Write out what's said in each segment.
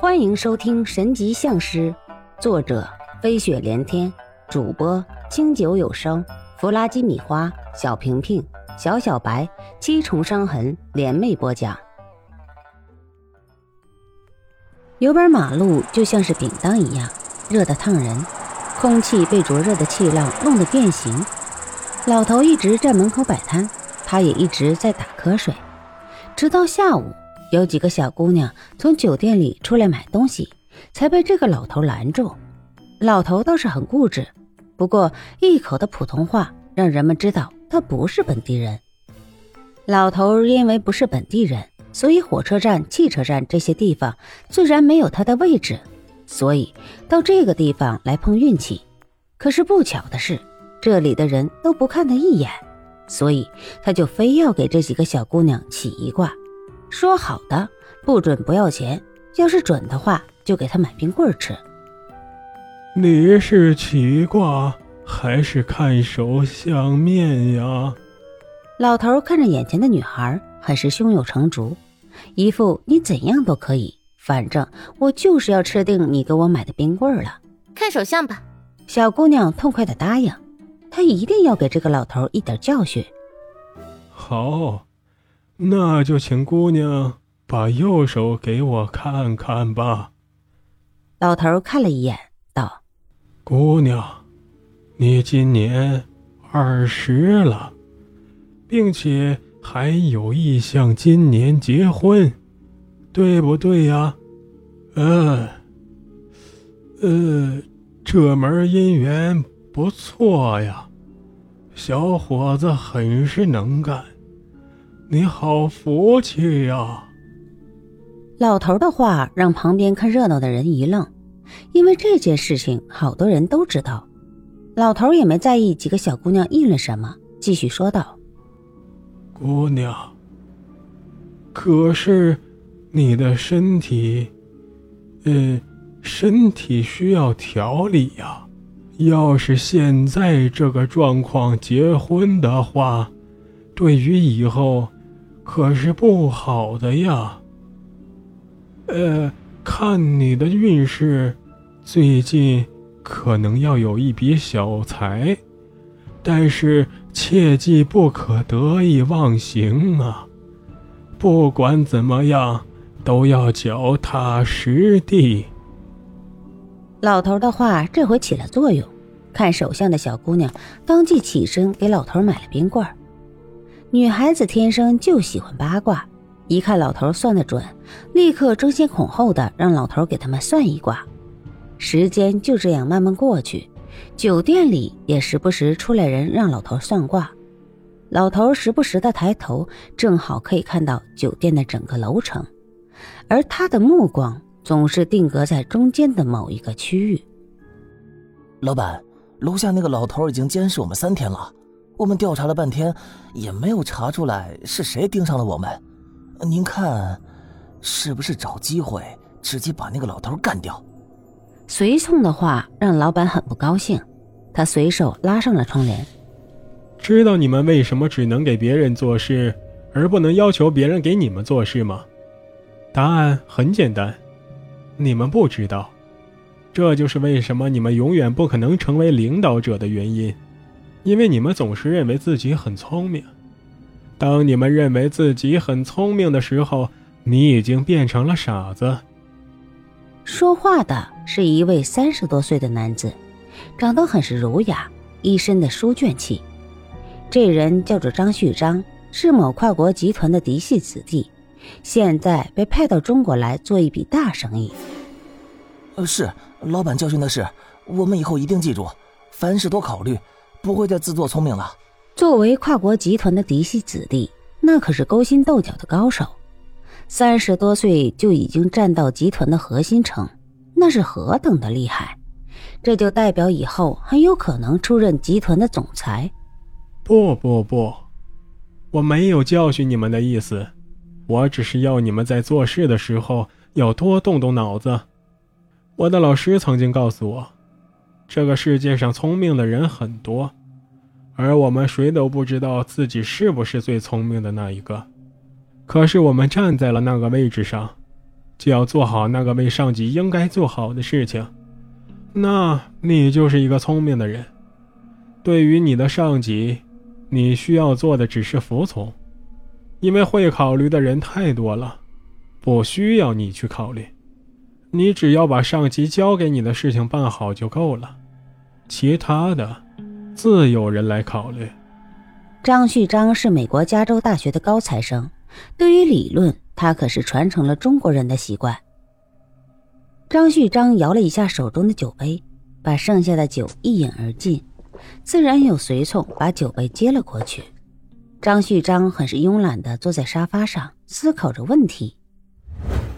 欢迎收听《神级相师》，作者飞雪连天，主播清酒有声，弗拉基米花，小平平，小小白，七重伤痕联袂播讲。有边马路就像是饼铛一样，热得烫人，空气被灼热的气浪弄得变形。老头一直在门口摆摊，他也一直在打瞌睡，直到下午。有几个小姑娘从酒店里出来买东西，才被这个老头拦住。老头倒是很固执，不过一口的普通话让人们知道他不是本地人。老头因为不是本地人，所以火车站、汽车站这些地方自然没有他的位置，所以到这个地方来碰运气。可是不巧的是，这里的人都不看他一眼，所以他就非要给这几个小姑娘起一卦。说好的不准不要钱，要是准的话就给他买冰棍吃。你是奇卦还是看手相面呀？老头看着眼前的女孩，很是胸有成竹，一副你怎样都可以，反正我就是要吃定你给我买的冰棍了。看手相吧。小姑娘痛快的答应，她一定要给这个老头一点教训。好。那就请姑娘把右手给我看看吧。老头看了一眼，道：“姑娘，你今年二十了，并且还有意向今年结婚，对不对呀？”“嗯，呃，这门姻缘不错呀，小伙子很是能干。”你好福气呀！老头的话让旁边看热闹的人一愣，因为这件事情好多人都知道。老头也没在意几个小姑娘议论什么，继续说道：“姑娘，可是你的身体，嗯，身体需要调理呀。要是现在这个状况结婚的话，对于以后……”可是不好的呀。呃，看你的运势，最近可能要有一笔小财，但是切记不可得意忘形啊！不管怎么样，都要脚踏实地。老头的话这回起了作用，看手相的小姑娘当即起身给老头买了冰棍儿。女孩子天生就喜欢八卦，一看老头算得准，立刻争先恐后的让老头给他们算一卦。时间就这样慢慢过去，酒店里也时不时出来人让老头算卦。老头时不时的抬头，正好可以看到酒店的整个楼层，而他的目光总是定格在中间的某一个区域。老板，楼下那个老头已经监视我们三天了。我们调查了半天，也没有查出来是谁盯上了我们。您看，是不是找机会直接把那个老头干掉？随从的话让老板很不高兴，他随手拉上了窗帘。知道你们为什么只能给别人做事，而不能要求别人给你们做事吗？答案很简单，你们不知道。这就是为什么你们永远不可能成为领导者的原因。因为你们总是认为自己很聪明，当你们认为自己很聪明的时候，你已经变成了傻子。说话的是一位三十多岁的男子，长得很是儒雅，一身的书卷气。这人叫做张旭章，是某跨国集团的嫡系子弟，现在被派到中国来做一笔大生意。呃，是老板教训的是，我们以后一定记住，凡事多考虑。不会再自作聪明了。作为跨国集团的嫡系子弟，那可是勾心斗角的高手。三十多岁就已经站到集团的核心层，那是何等的厉害！这就代表以后很有可能出任集团的总裁。不不不，我没有教训你们的意思，我只是要你们在做事的时候要多动动脑子。我的老师曾经告诉我。这个世界上聪明的人很多，而我们谁都不知道自己是不是最聪明的那一个。可是我们站在了那个位置上，就要做好那个为上级应该做好的事情。那你就是一个聪明的人。对于你的上级，你需要做的只是服从，因为会考虑的人太多了，不需要你去考虑。你只要把上级交给你的事情办好就够了，其他的自有人来考虑。张旭章是美国加州大学的高材生，对于理论，他可是传承了中国人的习惯。张旭章摇了一下手中的酒杯，把剩下的酒一饮而尽，自然有随从把酒杯接了过去。张旭章很是慵懒地坐在沙发上，思考着问题。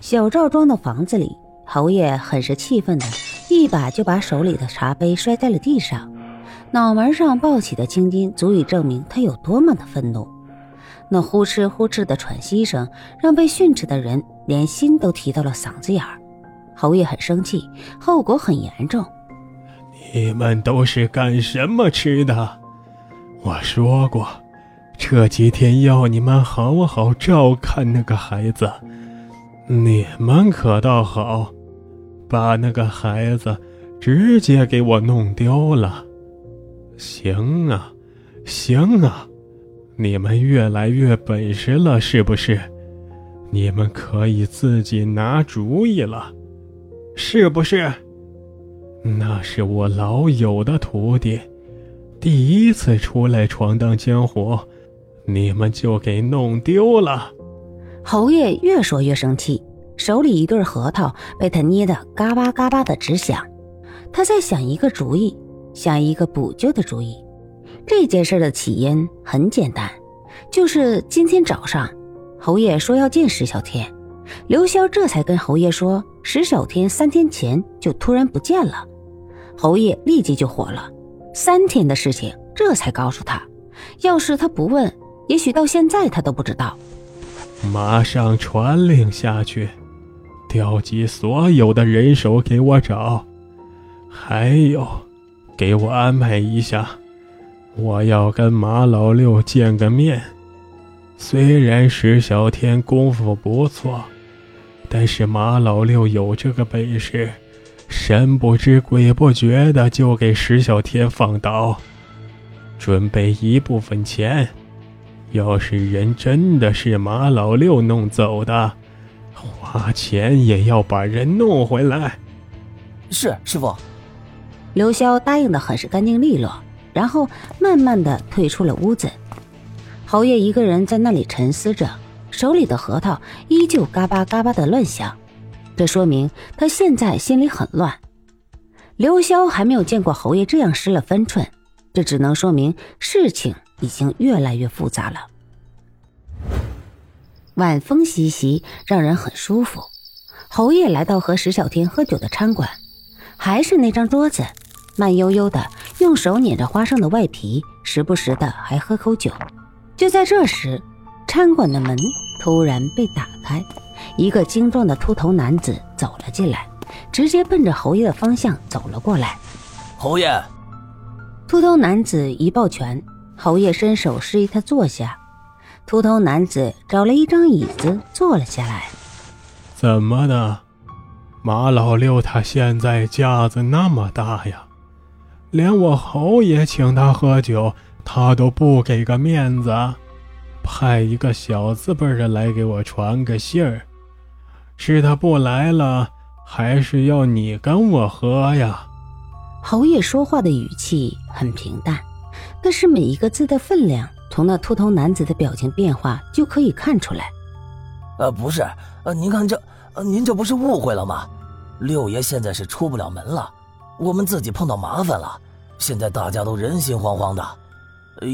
小赵庄的房子里，侯爷很是气愤的，一把就把手里的茶杯摔在了地上。脑门上爆起的青筋，足以证明他有多么的愤怒。那呼哧呼哧的喘息声，让被训斥的人连心都提到了嗓子眼儿。侯爷很生气，后果很严重。你们都是干什么吃的？我说过，这几天要你们好好照看那个孩子。你们可倒好，把那个孩子直接给我弄丢了。行啊，行啊，你们越来越本事了，是不是？你们可以自己拿主意了，是不是？那是我老友的徒弟，第一次出来闯荡江湖，你们就给弄丢了。侯爷越说越生气，手里一对核桃被他捏得嘎巴嘎巴的直响。他在想一个主意。想一个补救的主意。这件事的起因很简单，就是今天早上，侯爷说要见石小天，刘潇这才跟侯爷说，石小天三天前就突然不见了。侯爷立即就火了，三天的事情这才告诉他，要是他不问，也许到现在他都不知道。马上传令下去，调集所有的人手给我找，还有。给我安排一下，我要跟马老六见个面。虽然石小天功夫不错，但是马老六有这个本事，神不知鬼不觉的就给石小天放倒。准备一部分钱，要是人真的是马老六弄走的，花钱也要把人弄回来。是师傅。刘潇答应的很是干净利落，然后慢慢的退出了屋子。侯爷一个人在那里沉思着，手里的核桃依旧嘎巴嘎巴的乱响，这说明他现在心里很乱。刘潇还没有见过侯爷这样失了分寸，这只能说明事情已经越来越复杂了。晚风习习，让人很舒服。侯爷来到和石小天喝酒的餐馆，还是那张桌子。慢悠悠的用手捻着花生的外皮，时不时的还喝口酒。就在这时，餐馆的门突然被打开，一个精壮的秃头男子走了进来，直接奔着侯爷的方向走了过来。侯爷，秃头男子一抱拳，侯爷伸手示意他坐下。秃头男子找了一张椅子坐了下来。怎么的，马老六他现在架子那么大呀？连我侯爷请他喝酒，他都不给个面子，派一个小字辈的来给我传个信儿，是他不来了，还是要你跟我喝呀？侯爷说话的语气很平淡，但是每一个字的分量，从那秃头男子的表情变化就可以看出来。呃，不是，呃，您看这，呃，您这不是误会了吗？六爷现在是出不了门了。我们自己碰到麻烦了，现在大家都人心惶惶的。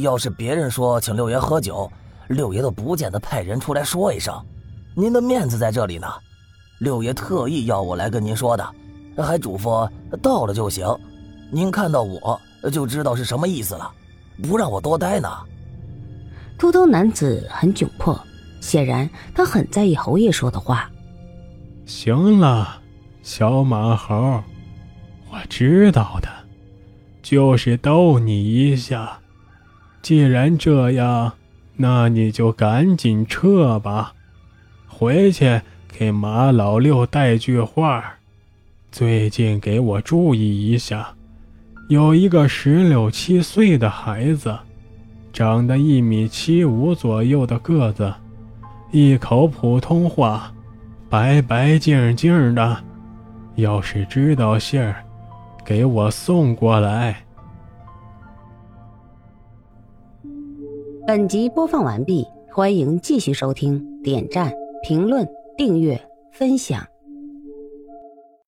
要是别人说请六爷喝酒，六爷都不见得派人出来说一声。您的面子在这里呢，六爷特意要我来跟您说的，还嘱咐到了就行。您看到我就知道是什么意思了，不让我多待呢。秃头男子很窘迫，显然他很在意侯爷说的话。行了，小马猴。我知道的，就是逗你一下。既然这样，那你就赶紧撤吧，回去给马老六带句话，最近给我注意一下，有一个十六七岁的孩子，长得一米七五左右的个子，一口普通话，白白净净的。要是知道信儿，给我送过来。本集播放完毕，欢迎继续收听，点赞、评论、订阅、分享。